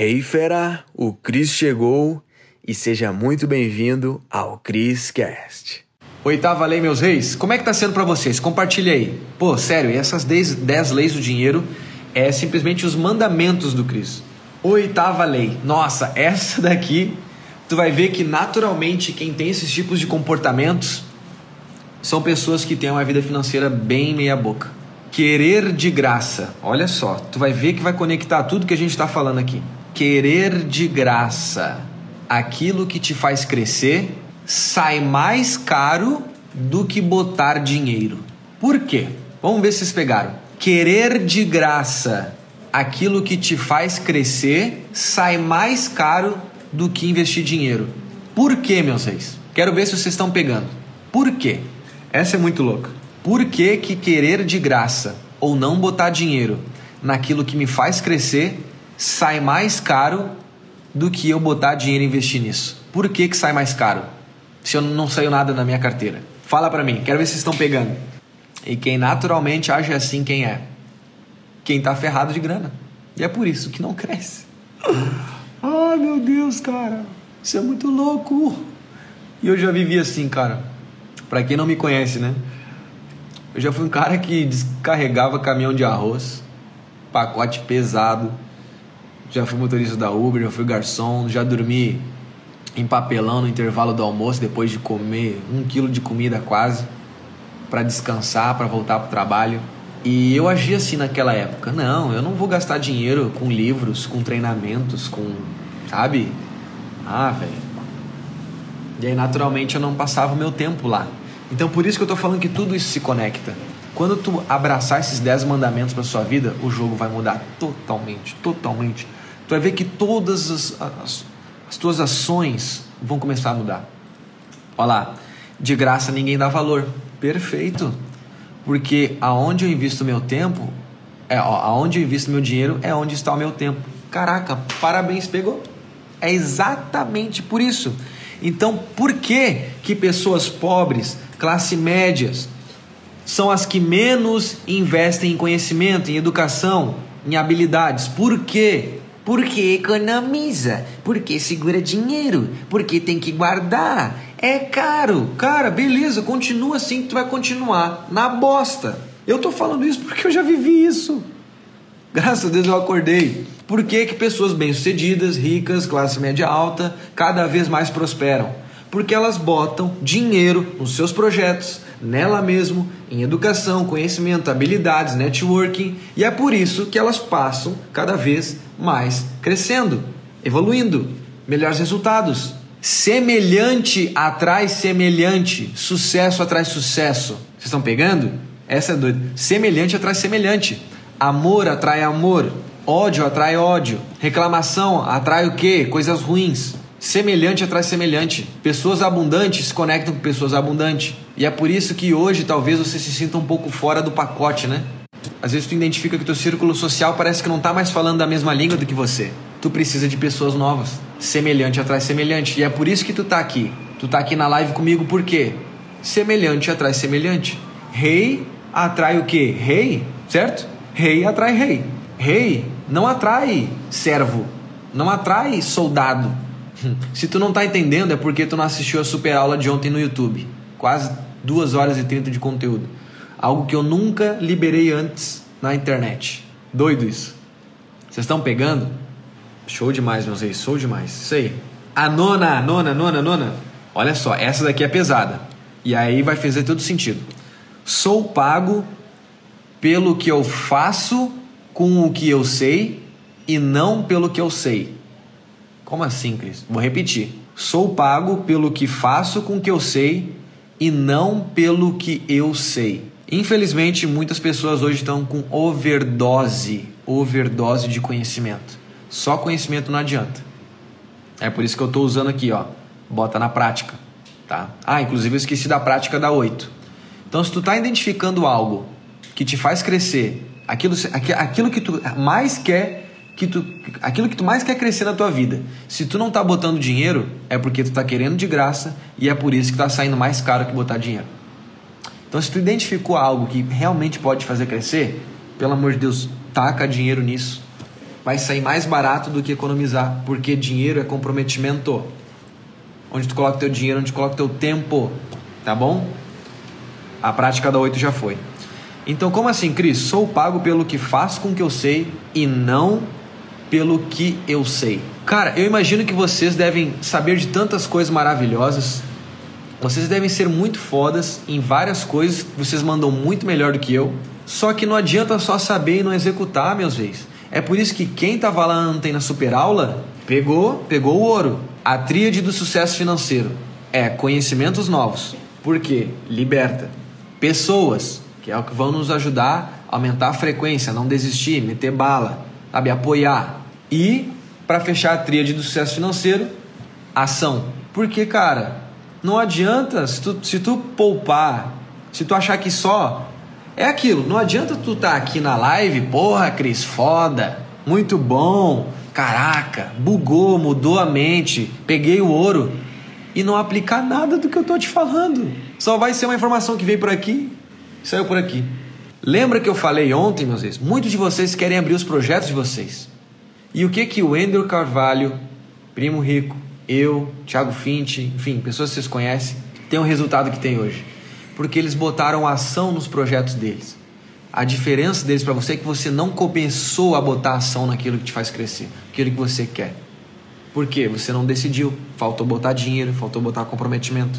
Hey fera, o Cris chegou e seja muito bem-vindo ao Cris Cast. Oitava lei, meus reis, como é que tá sendo para vocês? Compartilha aí. Pô, sério, essas 10 leis do dinheiro é simplesmente os mandamentos do Cris. Oitava lei. Nossa, essa daqui tu vai ver que naturalmente quem tem esses tipos de comportamentos são pessoas que têm uma vida financeira bem meia boca. Querer de graça. Olha só, tu vai ver que vai conectar tudo que a gente está falando aqui. Querer de graça. Aquilo que te faz crescer sai mais caro do que botar dinheiro. Por quê? Vamos ver se vocês pegaram. Querer de graça aquilo que te faz crescer sai mais caro do que investir dinheiro. Por quê, meus reis? Quero ver se vocês estão pegando. Por quê? Essa é muito louca. Por que, que querer de graça ou não botar dinheiro naquilo que me faz crescer sai mais caro do que eu botar dinheiro e investir nisso? Por que, que sai mais caro? Se eu não saiu nada na minha carteira. Fala para mim, quero ver se vocês estão pegando. E quem naturalmente age assim, quem é? Quem tá ferrado de grana. E é por isso que não cresce. Ai meu Deus, cara, isso é muito louco. E eu já vivi assim, cara. Pra quem não me conhece, né? Eu já fui um cara que descarregava caminhão de arroz, pacote pesado. Já fui motorista da Uber, já fui garçom, já dormi em papelão no intervalo do almoço depois de comer um quilo de comida quase para descansar, para voltar para o trabalho. E eu agia assim naquela época. Não, eu não vou gastar dinheiro com livros, com treinamentos, com. Sabe? Ah, velho. E aí, naturalmente, eu não passava o meu tempo lá. Então por isso que eu estou falando que tudo isso se conecta. Quando tu abraçar esses 10 mandamentos para sua vida, o jogo vai mudar totalmente, totalmente. Tu vai ver que todas as, as, as tuas ações vão começar a mudar. Olha lá, de graça ninguém dá valor. Perfeito. Porque aonde eu invisto meu tempo, é, ó, aonde eu invisto meu dinheiro é onde está o meu tempo. Caraca, parabéns, pegou. É exatamente por isso. Então, por que que pessoas pobres classe médias, são as que menos investem em conhecimento, em educação, em habilidades. Por quê? Porque economiza, porque segura dinheiro, porque tem que guardar. É caro. Cara, beleza, continua assim que tu vai continuar na bosta. Eu tô falando isso porque eu já vivi isso. Graças a Deus eu acordei. Por que, que pessoas bem-sucedidas, ricas, classe média alta, cada vez mais prosperam? Porque elas botam dinheiro nos seus projetos, nela mesmo, em educação, conhecimento, habilidades, networking, e é por isso que elas passam cada vez mais crescendo, evoluindo, melhores resultados. Semelhante atrai semelhante, sucesso atrai sucesso. Vocês estão pegando? Essa é doida. Semelhante atrai semelhante. Amor atrai amor. Ódio atrai ódio. Reclamação atrai o quê? Coisas ruins. Semelhante atrai semelhante. Pessoas abundantes se conectam com pessoas abundantes. E é por isso que hoje talvez você se sinta um pouco fora do pacote, né? Às vezes tu identifica que teu círculo social parece que não está mais falando da mesma língua do que você. Tu precisa de pessoas novas. Semelhante atrai semelhante. E é por isso que tu tá aqui. Tu tá aqui na live comigo por quê? Semelhante atrai semelhante. Rei atrai o quê? Rei, certo? Rei atrai rei. Rei não atrai servo, não atrai soldado se tu não tá entendendo, é porque tu não assistiu a super aula de ontem no YouTube. Quase 2 horas e 30 de conteúdo. Algo que eu nunca liberei antes na internet. Doido isso. Vocês estão pegando? Show demais, meus reis. Show demais. Isso aí. A nona, nona, nona, nona. Olha só, essa daqui é pesada. E aí vai fazer todo sentido. Sou pago pelo que eu faço com o que eu sei e não pelo que eu sei. Como assim, Cris? Vou repetir. Sou pago pelo que faço com o que eu sei e não pelo que eu sei. Infelizmente, muitas pessoas hoje estão com overdose, overdose de conhecimento. Só conhecimento não adianta. É por isso que eu estou usando aqui, ó. Bota na prática, tá? Ah, inclusive eu esqueci da prática da 8. Então, se tu está identificando algo que te faz crescer, aquilo, aquilo que tu mais quer que tu, aquilo que tu mais quer crescer na tua vida. Se tu não tá botando dinheiro, é porque tu tá querendo de graça e é por isso que tá saindo mais caro que botar dinheiro. Então, se tu identificou algo que realmente pode fazer crescer, pelo amor de Deus, taca dinheiro nisso. vai sair mais barato do que economizar, porque dinheiro é comprometimento. Onde tu coloca teu dinheiro, onde tu coloca teu tempo, tá bom? A prática da 8 já foi. Então, como assim, Cris? Sou pago pelo que faço com o que eu sei e não pelo que eu sei. Cara, eu imagino que vocês devem saber de tantas coisas maravilhosas. Vocês devem ser muito fodas em várias coisas, vocês mandam muito melhor do que eu. Só que não adianta só saber e não executar, meus reis. É por isso que quem tava lá ontem na super aula pegou, pegou o ouro. A tríade do sucesso financeiro é conhecimentos novos. Por quê? Liberta. Pessoas, que é o que vão nos ajudar a aumentar a frequência, não desistir, meter bala, sabe, apoiar. E para fechar a tríade do sucesso financeiro, ação. Porque, cara, não adianta se tu, se tu poupar, se tu achar que só é aquilo, não adianta tu estar tá aqui na live, porra, Cris, foda, muito bom, caraca, bugou, mudou a mente, peguei o ouro e não aplicar nada do que eu tô te falando. Só vai ser uma informação que veio por aqui, saiu por aqui. Lembra que eu falei ontem, meus vezes? Muitos de vocês querem abrir os projetos de vocês. E o que que o Andrew Carvalho, Primo Rico, eu, Thiago Fint, enfim, pessoas que vocês conhecem, tem o resultado que tem hoje? porque eles botaram ação nos projetos deles. A diferença deles para você é que você não começou a botar ação naquilo que te faz crescer, aquilo que você quer. Por quê? Você não decidiu, faltou botar dinheiro, faltou botar comprometimento.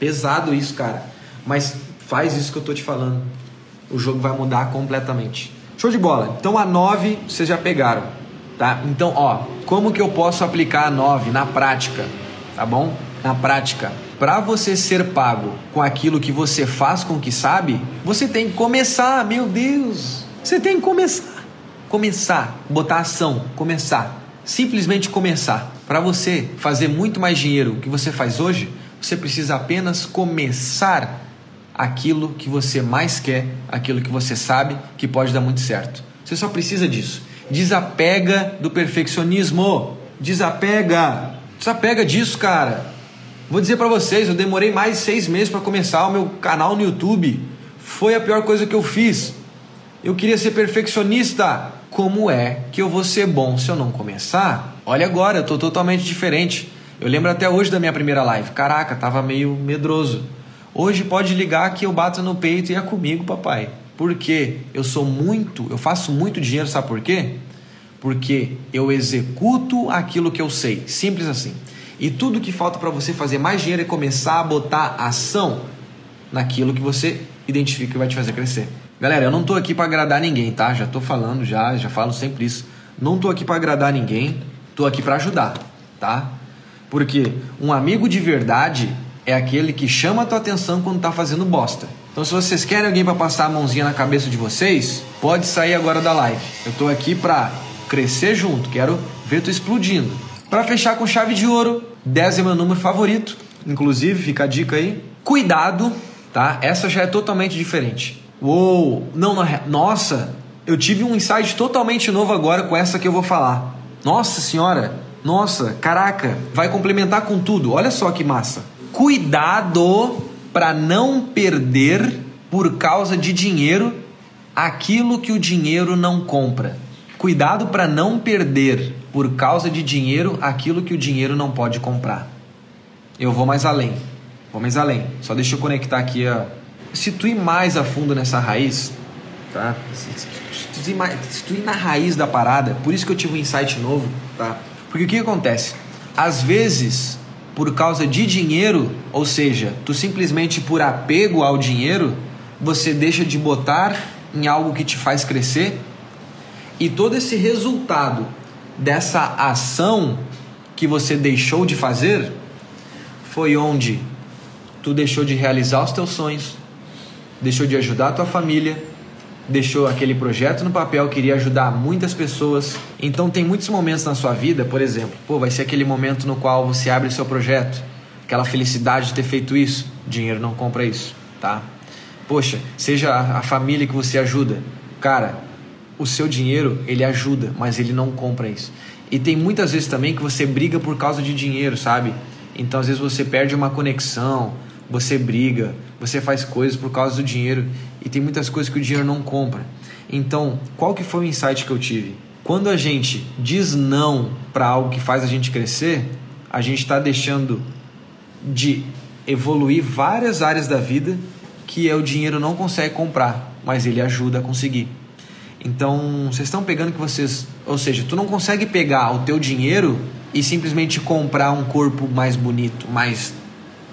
Pesado isso, cara. Mas faz isso que eu tô te falando. O jogo vai mudar completamente. Show de bola. Então a 9 vocês já pegaram, tá? Então, ó, como que eu posso aplicar a 9 na prática? Tá bom? Na prática para você ser pago com aquilo que você faz com o que sabe, você tem que começar, meu Deus. Você tem que começar. Começar, botar ação, começar. Simplesmente começar. Para você fazer muito mais dinheiro que você faz hoje, você precisa apenas começar aquilo que você mais quer, aquilo que você sabe que pode dar muito certo. Você só precisa disso. Desapega do perfeccionismo. Desapega. Desapega disso, cara. Vou dizer para vocês, eu demorei mais seis meses para começar o meu canal no YouTube. Foi a pior coisa que eu fiz. Eu queria ser perfeccionista. Como é que eu vou ser bom se eu não começar? Olha agora, eu estou totalmente diferente. Eu lembro até hoje da minha primeira live. Caraca, tava meio medroso. Hoje pode ligar que eu bato no peito e é comigo, papai. Porque eu sou muito, eu faço muito dinheiro, sabe por quê? Porque eu executo aquilo que eu sei. Simples assim. E tudo que falta para você fazer mais dinheiro é começar a botar ação naquilo que você identifica que vai te fazer crescer. Galera, eu não tô aqui para agradar ninguém, tá? Já tô falando já, já falo sempre isso. Não tô aqui para agradar ninguém, tô aqui para ajudar, tá? Porque um amigo de verdade é aquele que chama a tua atenção quando tá fazendo bosta. Então, se vocês querem alguém para passar a mãozinha na cabeça de vocês, pode sair agora da live. Eu tô aqui para crescer junto, quero ver tu explodindo. Para fechar com chave de ouro, 10 é meu número favorito, inclusive, fica a dica aí. Cuidado, tá? Essa já é totalmente diferente. Uou, não, não, nossa, eu tive um insight totalmente novo agora com essa que eu vou falar. Nossa senhora, nossa, caraca, vai complementar com tudo. Olha só que massa. Cuidado para não perder por causa de dinheiro aquilo que o dinheiro não compra. Cuidado para não perder por causa de dinheiro aquilo que o dinheiro não pode comprar. Eu vou mais além. Vou mais além. Só deixa eu conectar aqui a. Se tu ir mais a fundo nessa raiz, tá? Se tu ir, mais, se tu ir na raiz da parada, por isso que eu tive um insight novo, tá? Porque o que acontece? Às vezes, por causa de dinheiro, ou seja, tu simplesmente por apego ao dinheiro, você deixa de botar em algo que te faz crescer? E todo esse resultado dessa ação que você deixou de fazer foi onde tu deixou de realizar os teus sonhos, deixou de ajudar a tua família, deixou aquele projeto no papel, queria ajudar muitas pessoas. Então tem muitos momentos na sua vida, por exemplo, pô, vai ser aquele momento no qual você abre seu projeto, aquela felicidade de ter feito isso, dinheiro não compra isso, tá? Poxa, seja a família que você ajuda, cara, o seu dinheiro ele ajuda, mas ele não compra isso. E tem muitas vezes também que você briga por causa de dinheiro, sabe? Então às vezes você perde uma conexão, você briga, você faz coisas por causa do dinheiro e tem muitas coisas que o dinheiro não compra. Então, qual que foi o insight que eu tive? quando a gente diz não para algo que faz a gente crescer, a gente está deixando de evoluir várias áreas da vida que é o dinheiro não consegue comprar, mas ele ajuda a conseguir. Então, vocês estão pegando que vocês, ou seja, tu não consegue pegar o teu dinheiro e simplesmente comprar um corpo mais bonito, mais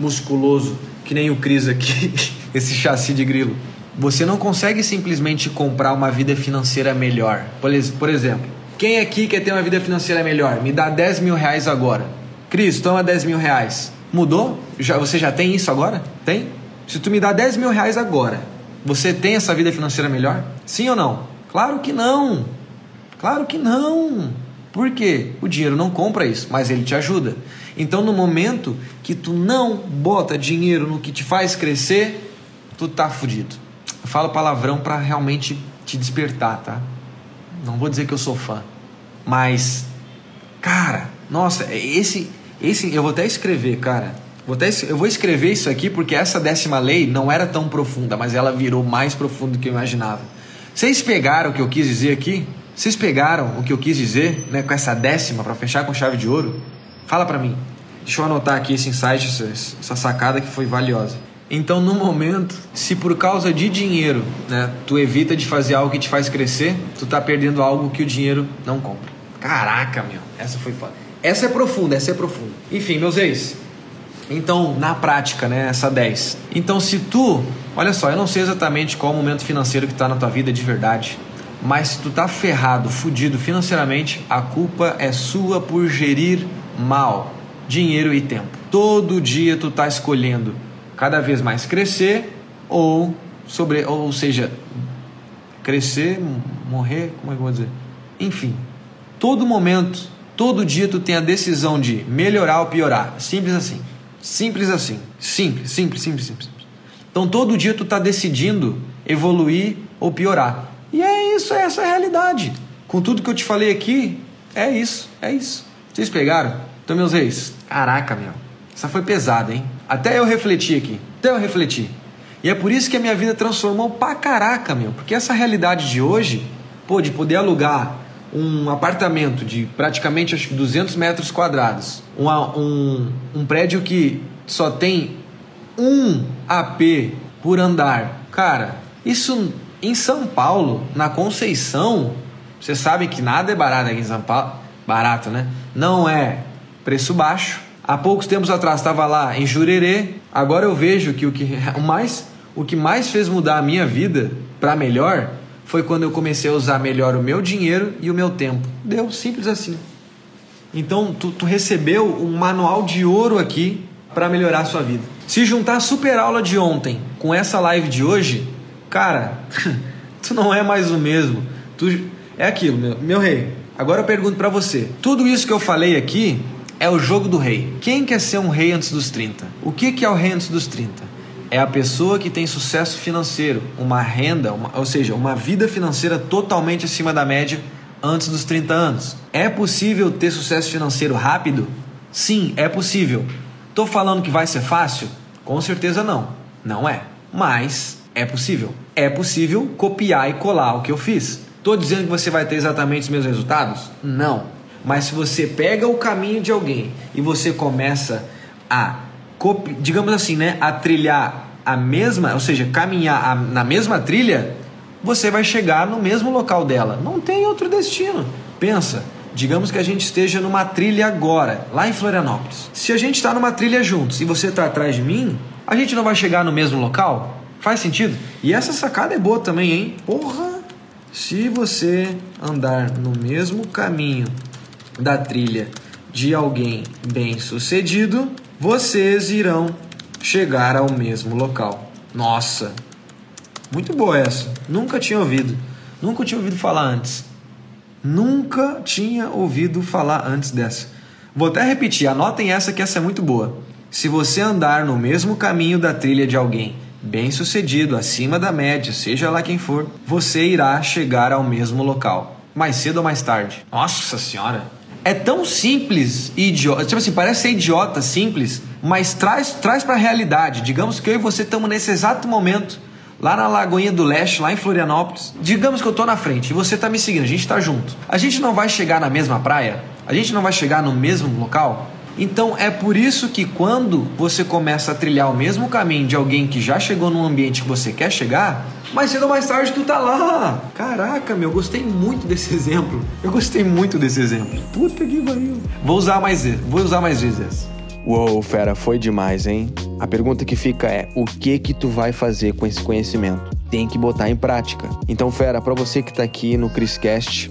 musculoso, que nem o Cris aqui, esse chassi de grilo. Você não consegue simplesmente comprar uma vida financeira melhor. Por exemplo, quem aqui quer ter uma vida financeira melhor? Me dá 10 mil reais agora. Cris, toma 10 mil reais. Mudou? Já, você já tem isso agora? Tem? Se tu me dá 10 mil reais agora, você tem essa vida financeira melhor? Sim ou não? Claro que não. Claro que não. Por quê? O dinheiro não compra isso, mas ele te ajuda. Então, no momento que tu não bota dinheiro no que te faz crescer, tu tá fudido. Eu falo palavrão para realmente te despertar, tá? Não vou dizer que eu sou fã, mas cara, nossa, esse esse eu vou até escrever, cara. Vou até, eu vou escrever isso aqui porque essa décima lei não era tão profunda, mas ela virou mais profunda do que eu imaginava. Vocês pegaram o que eu quis dizer aqui? Vocês pegaram o que eu quis dizer, né, com essa décima para fechar com chave de ouro? Fala para mim. Deixa eu anotar aqui esse insight, essa sacada que foi valiosa. Então, no momento, se por causa de dinheiro, né, tu evita de fazer algo que te faz crescer, tu tá perdendo algo que o dinheiro não compra. Caraca, meu, essa foi foda. Essa é profunda, essa é profunda. Enfim, meus ex. Então, na prática, né, essa 10. Então, se tu, olha só, eu não sei exatamente qual o momento financeiro que tá na tua vida de verdade, mas se tu tá ferrado, fudido financeiramente, a culpa é sua por gerir mal dinheiro e tempo. Todo dia tu tá escolhendo cada vez mais crescer ou sobre, ou seja, crescer, morrer, como é que eu vou dizer? Enfim, todo momento, todo dia tu tem a decisão de melhorar ou piorar. Simples assim. Simples assim. Simples, simples, simples, simples. Então todo dia tu tá decidindo evoluir ou piorar. E é isso, é essa a realidade. Com tudo que eu te falei aqui, é isso, é isso. Vocês pegaram? Então, meus reis, caraca, meu. Essa foi pesada, hein? Até eu refleti aqui. Até eu refleti. E é por isso que a minha vida transformou pra caraca, meu. Porque essa realidade de hoje, pô, de poder alugar um apartamento de praticamente acho 200 metros quadrados, uma, um, um prédio que só tem um AP por andar. Cara, isso em São Paulo, na Conceição, você sabe que nada é barato aqui em São Paulo. Barato, né? Não é preço baixo Há poucos tempos atrás estava lá em Jurerê. Agora eu vejo que o que mais o que mais fez mudar a minha vida para melhor foi quando eu comecei a usar melhor o meu dinheiro e o meu tempo. Deu simples assim. Então tu, tu recebeu um manual de ouro aqui para melhorar a sua vida. Se juntar a super aula de ontem com essa live de hoje, cara, tu não é mais o mesmo. Tu é aquilo, meu, meu rei. Agora eu pergunto para você. Tudo isso que eu falei aqui é o jogo do rei. Quem quer ser um rei antes dos 30? O que, que é o rei antes dos 30? É a pessoa que tem sucesso financeiro, uma renda, uma, ou seja, uma vida financeira totalmente acima da média antes dos 30 anos. É possível ter sucesso financeiro rápido? Sim, é possível. Estou falando que vai ser fácil? Com certeza não. Não é. Mas é possível. É possível copiar e colar o que eu fiz. Estou dizendo que você vai ter exatamente os mesmos resultados? Não. Mas se você pega o caminho de alguém e você começa a, digamos assim, né, a trilhar a mesma, ou seja, caminhar na mesma trilha, você vai chegar no mesmo local dela. Não tem outro destino. Pensa, digamos que a gente esteja numa trilha agora, lá em Florianópolis. Se a gente está numa trilha juntos e você está atrás de mim, a gente não vai chegar no mesmo local? Faz sentido? E essa sacada é boa também, hein? Porra! Se você andar no mesmo caminho da trilha de alguém bem-sucedido, vocês irão chegar ao mesmo local. Nossa, muito boa essa. Nunca tinha ouvido. Nunca tinha ouvido falar antes. Nunca tinha ouvido falar antes dessa. Vou até repetir, anotem essa que essa é muito boa. Se você andar no mesmo caminho da trilha de alguém bem-sucedido, acima da média, seja lá quem for, você irá chegar ao mesmo local, mais cedo ou mais tarde. Nossa senhora, é tão simples e idiota. Tipo assim, parece ser idiota, simples, mas traz, traz para a realidade. Digamos que eu e você estamos nesse exato momento lá na Lagoinha do Leste, lá em Florianópolis. Digamos que eu tô na frente e você tá me seguindo, a gente tá junto. A gente não vai chegar na mesma praia? A gente não vai chegar no mesmo local? Então é por isso que quando você começa a trilhar o mesmo caminho de alguém que já chegou num ambiente que você quer chegar, mais cedo ou mais tarde tu tá lá. Caraca, meu, gostei muito desse exemplo. Eu gostei muito desse exemplo. Puta que pariu. Vou usar mais vou usar mais vezes. Uou, fera, foi demais, hein? A pergunta que fica é: o que que tu vai fazer com esse conhecimento? Tem que botar em prática. Então, fera, para você que tá aqui no Criscast,